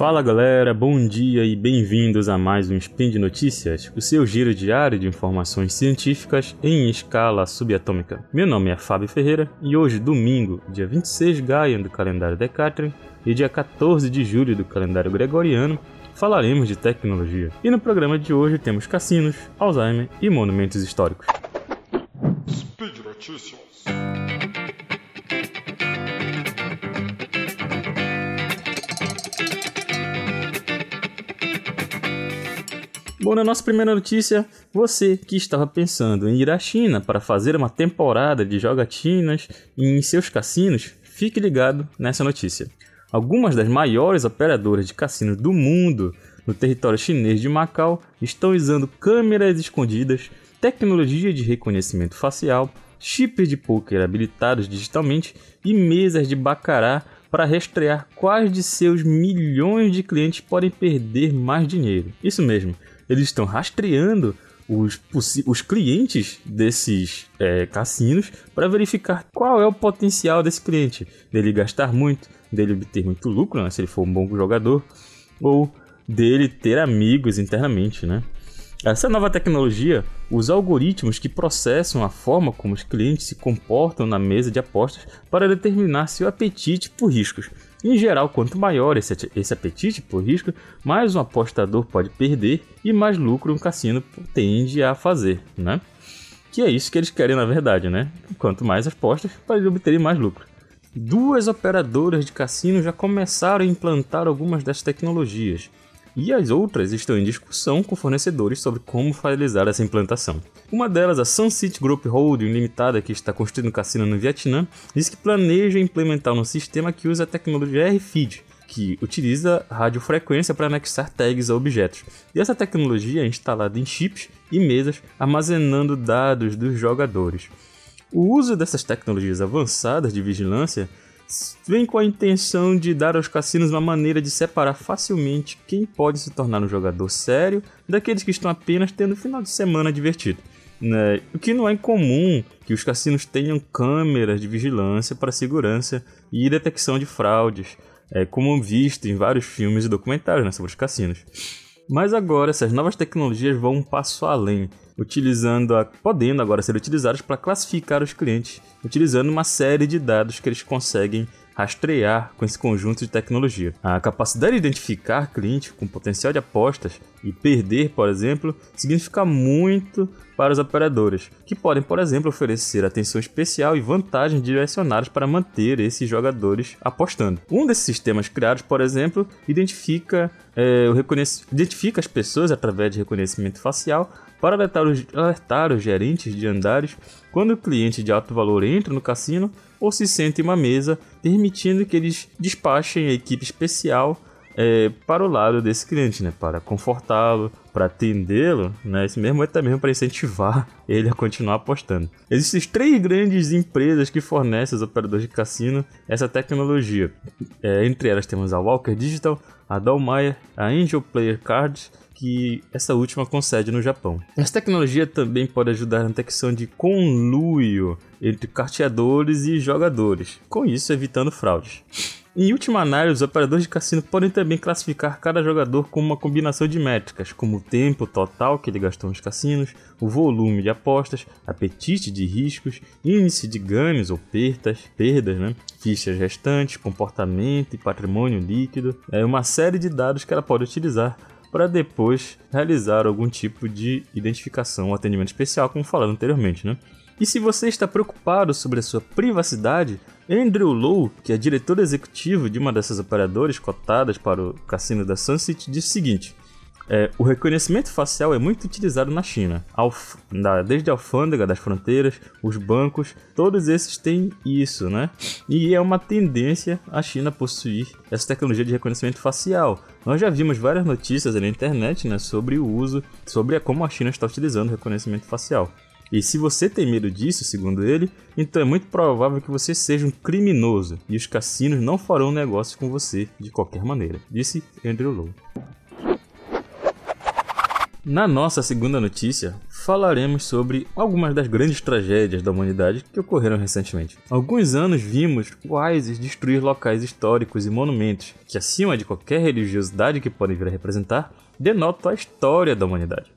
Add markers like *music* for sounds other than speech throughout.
Fala galera, bom dia e bem-vindos a mais um Spin de Notícias, o seu giro diário de informações científicas em escala subatômica. Meu nome é Fábio Ferreira e hoje, domingo, dia 26 Gaia do calendário Decatrian e dia 14 de julho do calendário Gregoriano, falaremos de tecnologia. E no programa de hoje temos cassinos, Alzheimer e monumentos históricos. Speed Notícias. Bom, na nossa primeira notícia, você que estava pensando em ir à China para fazer uma temporada de jogatinas em seus cassinos, fique ligado nessa notícia. Algumas das maiores operadoras de cassinos do mundo no território chinês de Macau estão usando câmeras escondidas, tecnologia de reconhecimento facial, chips de poker habilitados digitalmente e mesas de bacará para rastrear quais de seus milhões de clientes podem perder mais dinheiro. Isso mesmo, eles estão rastreando os, os clientes desses é, cassinos para verificar qual é o potencial desse cliente, dele gastar muito, dele obter muito lucro, né, se ele for um bom jogador, ou dele ter amigos internamente, né? Essa nova tecnologia usa algoritmos que processam a forma como os clientes se comportam na mesa de apostas para determinar seu apetite por riscos. Em geral, quanto maior esse, esse apetite por risco, mais um apostador pode perder e mais lucro um cassino tende a fazer, né? Que é isso que eles querem na verdade, né? Quanto mais apostas, para eles obterem mais lucro. Duas operadoras de cassino já começaram a implantar algumas das tecnologias e as outras estão em discussão com fornecedores sobre como realizar essa implantação. Uma delas, a Sun City Group Holding Limitada, que está construindo um cassino no Vietnã, diz que planeja implementar um sistema que usa a tecnologia RFID, que utiliza radiofrequência para anexar tags a objetos. E essa tecnologia é instalada em chips e mesas, armazenando dados dos jogadores. O uso dessas tecnologias avançadas de vigilância vem com a intenção de dar aos cassinos uma maneira de separar facilmente quem pode se tornar um jogador sério daqueles que estão apenas tendo um final de semana divertido. Né? O que não é incomum que os cassinos tenham câmeras de vigilância para segurança e detecção de fraudes, é, como visto em vários filmes e documentários né, sobre os cassinos. Mas agora essas novas tecnologias vão um passo além, utilizando a, podendo agora ser utilizadas para classificar os clientes, utilizando uma série de dados que eles conseguem rastrear com esse conjunto de tecnologia. A capacidade de identificar cliente com potencial de apostas e perder, por exemplo, significa muito para os operadores, que podem, por exemplo, oferecer atenção especial e vantagens direcionadas para manter esses jogadores apostando. Um desses sistemas criados, por exemplo, identifica, é, o identifica as pessoas através de reconhecimento facial para alertar os, alertar os gerentes de andares quando o cliente de alto valor entra no cassino ou se senta em uma mesa, permitindo que eles despachem a equipe especial é, para o lado desse cliente, né? Para confortá-lo, para atendê-lo, né? Esse mesmo é mesmo para incentivar *laughs* ele a continuar apostando. Existem três grandes empresas que fornecem aos operadores de cassino essa tecnologia. É, entre elas temos a Walker Digital, a Dalmayer, a Angel Player Cards que essa última concede no Japão. Essa tecnologia também pode ajudar na detecção de conluio entre carteadores e jogadores, com isso evitando fraudes. Em última análise, os operadores de cassino podem também classificar cada jogador como uma combinação de métricas, como o tempo total que ele gastou nos cassinos, o volume de apostas, apetite de riscos, índice de ganhos ou perdas, perdas, né? fichas restantes, comportamento e patrimônio líquido, é uma série de dados que ela pode utilizar para depois realizar algum tipo de identificação ou atendimento especial, como falado anteriormente, né? E se você está preocupado sobre a sua privacidade, Andrew Lowe, que é diretor executivo de uma dessas operadoras cotadas para o cassino da Sunset, diz o seguinte: é, o reconhecimento facial é muito utilizado na China, Alf, na, desde a alfândega das fronteiras, os bancos, todos esses têm isso, né? E é uma tendência a China possuir essa tecnologia de reconhecimento facial. Nós já vimos várias notícias na internet né, sobre o uso, sobre como a China está utilizando o reconhecimento facial. E se você tem medo disso, segundo ele, então é muito provável que você seja um criminoso e os cassinos não farão negócio com você de qualquer maneira, disse Andrew Lowe. Na nossa segunda notícia, falaremos sobre algumas das grandes tragédias da humanidade que ocorreram recentemente. Há alguns anos vimos o ISIS destruir locais históricos e monumentos que, acima de qualquer religiosidade que podem vir a representar, denotam a história da humanidade.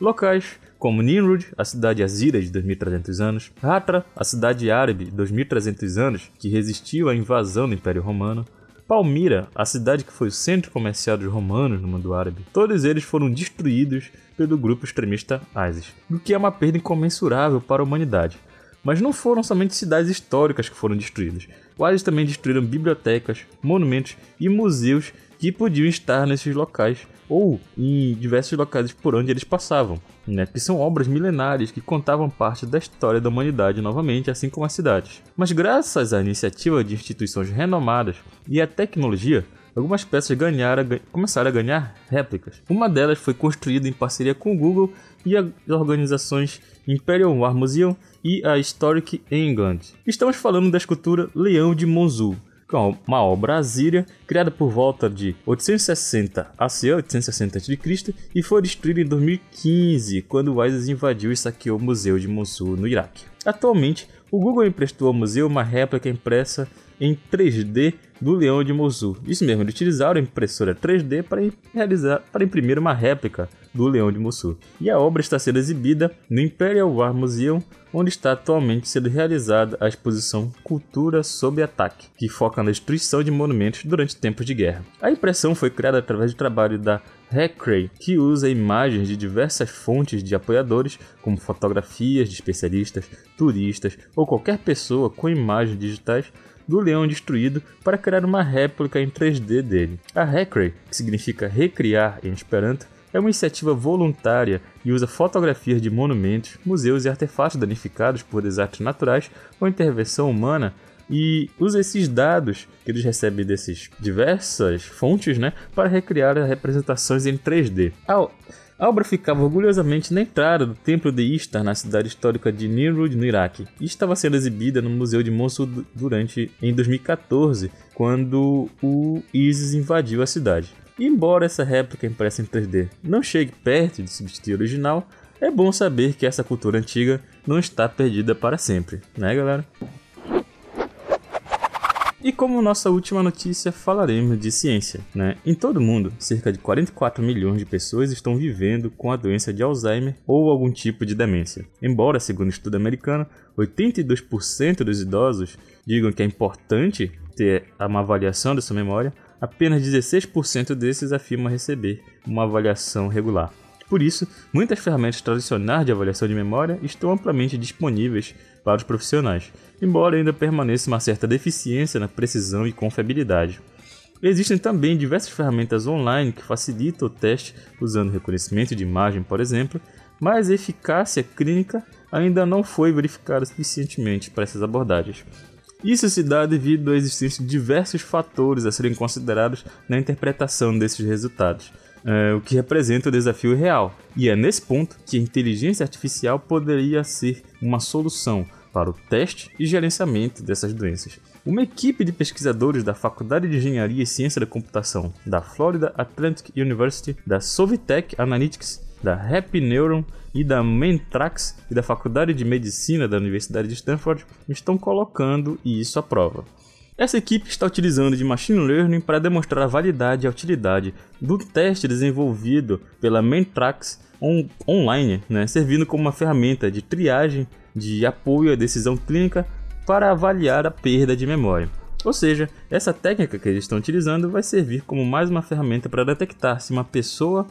Locais como Nimrud, a cidade azira de 2300 anos, Hatra, a cidade árabe de 2300 anos que resistiu à invasão do Império Romano, Palmira, a cidade que foi o centro comercial dos romanos no mundo árabe. Todos eles foram destruídos pelo grupo extremista ISIS, o que é uma perda incomensurável para a humanidade. Mas não foram somente cidades históricas que foram destruídas. O ISIS também destruíram bibliotecas, monumentos e museus que podiam estar nesses locais ou em diversos locais por onde eles passavam, né? que são obras milenares que contavam parte da história da humanidade novamente, assim como as cidades. Mas graças à iniciativa de instituições renomadas e à tecnologia, algumas peças ganharam, começaram a ganhar réplicas. Uma delas foi construída em parceria com o Google e as organizações Imperial War Museum e a Historic England. Estamos falando da escultura Leão de Monzu, que é uma obra assíria criada por volta de 860 AC, 860 a.C., e foi destruída em 2015, quando o ISIS invadiu e saqueou o Museu de Mosul, no Iraque. Atualmente, o Google emprestou ao museu uma réplica impressa em 3D do Leão de Mosul. Isso mesmo, eles utilizaram a impressora 3D para, realizar, para imprimir uma réplica do Leão de Mosul. E a obra está sendo exibida no Imperial War Museum, onde está atualmente sendo realizada a exposição Cultura sob Ataque, que foca na destruição de monumentos durante tempos de guerra. A impressão foi criada através do trabalho da Hackray, que usa imagens de diversas fontes de apoiadores, como fotografias de especialistas, turistas ou qualquer pessoa com imagens digitais do leão destruído para criar uma réplica em 3D dele. A Hackray, que significa recriar em Esperanto, é uma iniciativa voluntária e usa fotografias de monumentos, museus e artefatos danificados por desastres naturais ou intervenção humana e usa esses dados que eles recebem dessas diversas fontes né, para recriar representações em 3D. A obra ficava orgulhosamente na entrada do templo de Ishtar na cidade histórica de Nimrud, no Iraque, e estava sendo exibida no Museu de Mosul durante em 2014, quando o ISIS invadiu a cidade. Embora essa réplica impressa em 3D não chegue perto de substituir o original, é bom saber que essa cultura antiga não está perdida para sempre, né, galera? E como nossa última notícia, falaremos de ciência. Né? Em todo o mundo, cerca de 44 milhões de pessoas estão vivendo com a doença de Alzheimer ou algum tipo de demência. Embora, segundo um estudo americano, 82% dos idosos digam que é importante ter uma avaliação da sua memória, apenas 16% desses afirmam receber uma avaliação regular. Por isso, muitas ferramentas tradicionais de avaliação de memória estão amplamente disponíveis para os profissionais, embora ainda permaneça uma certa deficiência na precisão e confiabilidade. Existem também diversas ferramentas online que facilitam o teste usando reconhecimento de imagem, por exemplo, mas a eficácia clínica ainda não foi verificada suficientemente para essas abordagens. Isso se dá devido à existência de diversos fatores a serem considerados na interpretação desses resultados, é, o que representa o desafio real. E é nesse ponto que a inteligência artificial poderia ser uma solução para o teste e gerenciamento dessas doenças. Uma equipe de pesquisadores da Faculdade de Engenharia e Ciência da Computação da Florida Atlantic University, da Sovitech Analytics, da Happy Neuron e da Mentrax e da Faculdade de Medicina da Universidade de Stanford estão colocando isso à prova. Essa equipe está utilizando de machine learning para demonstrar a validade e a utilidade do teste desenvolvido pela Mentrax on online, né, servindo como uma ferramenta de triagem de apoio à decisão clínica para avaliar a perda de memória. Ou seja, essa técnica que eles estão utilizando vai servir como mais uma ferramenta para detectar se uma pessoa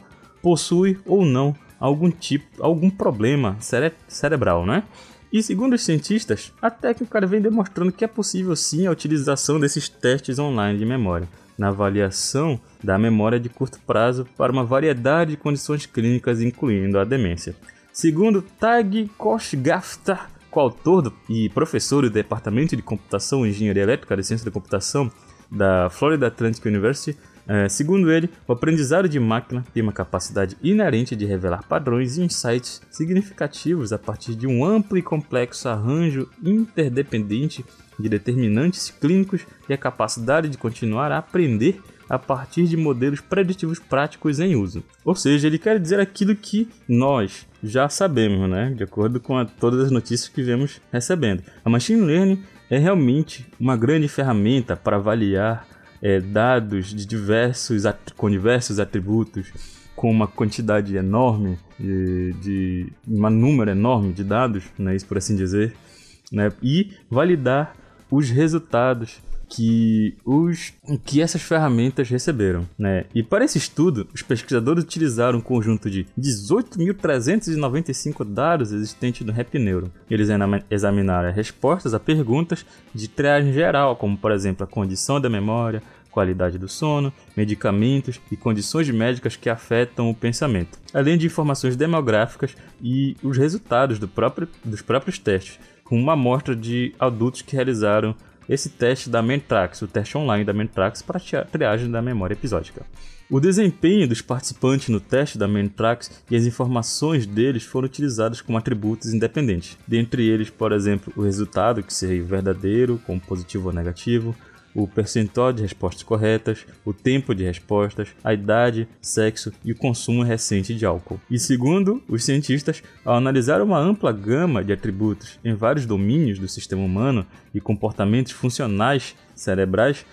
possui ou não algum tipo, algum problema cere cerebral, né? E segundo os cientistas, a técnica vem demonstrando que é possível sim a utilização desses testes online de memória na avaliação da memória de curto prazo para uma variedade de condições clínicas, incluindo a demência. Segundo Tag Koshgafta, coautor e professor do Departamento de Computação e Engenharia Elétrica da Ciência da Computação da Florida Atlantic University, é, segundo ele, o aprendizado de máquina tem uma capacidade inerente de revelar padrões e insights significativos a partir de um amplo e complexo arranjo interdependente de determinantes clínicos e a capacidade de continuar a aprender a partir de modelos preditivos práticos em uso. Ou seja, ele quer dizer aquilo que nós, já sabemos, né? De acordo com a, todas as notícias que vemos recebendo. A machine learning é realmente uma grande ferramenta para avaliar é, dados de diversos, com diversos atributos, com uma quantidade enorme de, de um número enorme de dados, né, isso por assim dizer, né, e validar os resultados que, os, que essas ferramentas receberam. Né? E para esse estudo, os pesquisadores utilizaram um conjunto de 18.395 dados existentes no RapNeuro. Eles examinaram respostas a perguntas de triagem geral, como por exemplo a condição da memória, qualidade do sono, medicamentos e condições médicas que afetam o pensamento, além de informações demográficas e os resultados do próprio, dos próprios testes, com uma amostra de adultos que realizaram esse teste da Mentrax, o teste online da Mentrax para a triagem da memória episódica. O desempenho dos participantes no teste da Mentrax e as informações deles foram utilizados como atributos independentes, dentre eles, por exemplo, o resultado, que seria verdadeiro, como positivo ou negativo, o percentual de respostas corretas, o tempo de respostas, a idade, sexo e o consumo recente de álcool. E segundo os cientistas, ao analisar uma ampla gama de atributos em vários domínios do sistema humano e comportamentos funcionais cerebrais,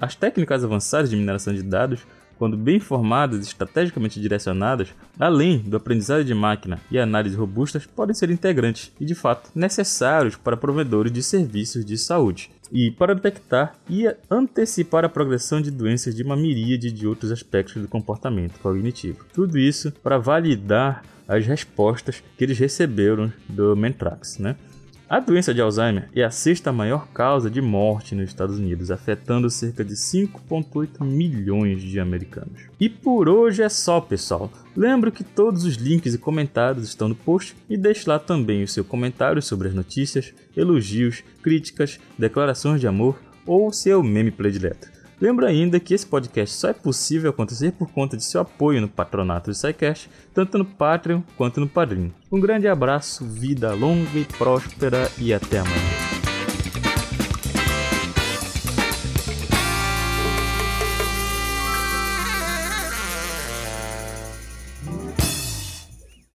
as técnicas avançadas de mineração de dados quando bem formadas e estrategicamente direcionadas, além do aprendizado de máquina e análise robustas, podem ser integrantes e, de fato, necessários para provedores de serviços de saúde e para detectar e antecipar a progressão de doenças de uma miríade de outros aspectos do comportamento cognitivo. Tudo isso para validar as respostas que eles receberam do Mentrax, né? A doença de Alzheimer é a sexta maior causa de morte nos Estados Unidos, afetando cerca de 5,8 milhões de americanos. E por hoje é só, pessoal. Lembro que todos os links e comentários estão no post e deixe lá também o seu comentário sobre as notícias, elogios, críticas, declarações de amor ou seu meme predileto. Lembro ainda que esse podcast só é possível acontecer por conta de seu apoio no patronato do SciCast, tanto no Patreon quanto no Padrim. Um grande abraço, vida longa e próspera e até amanhã.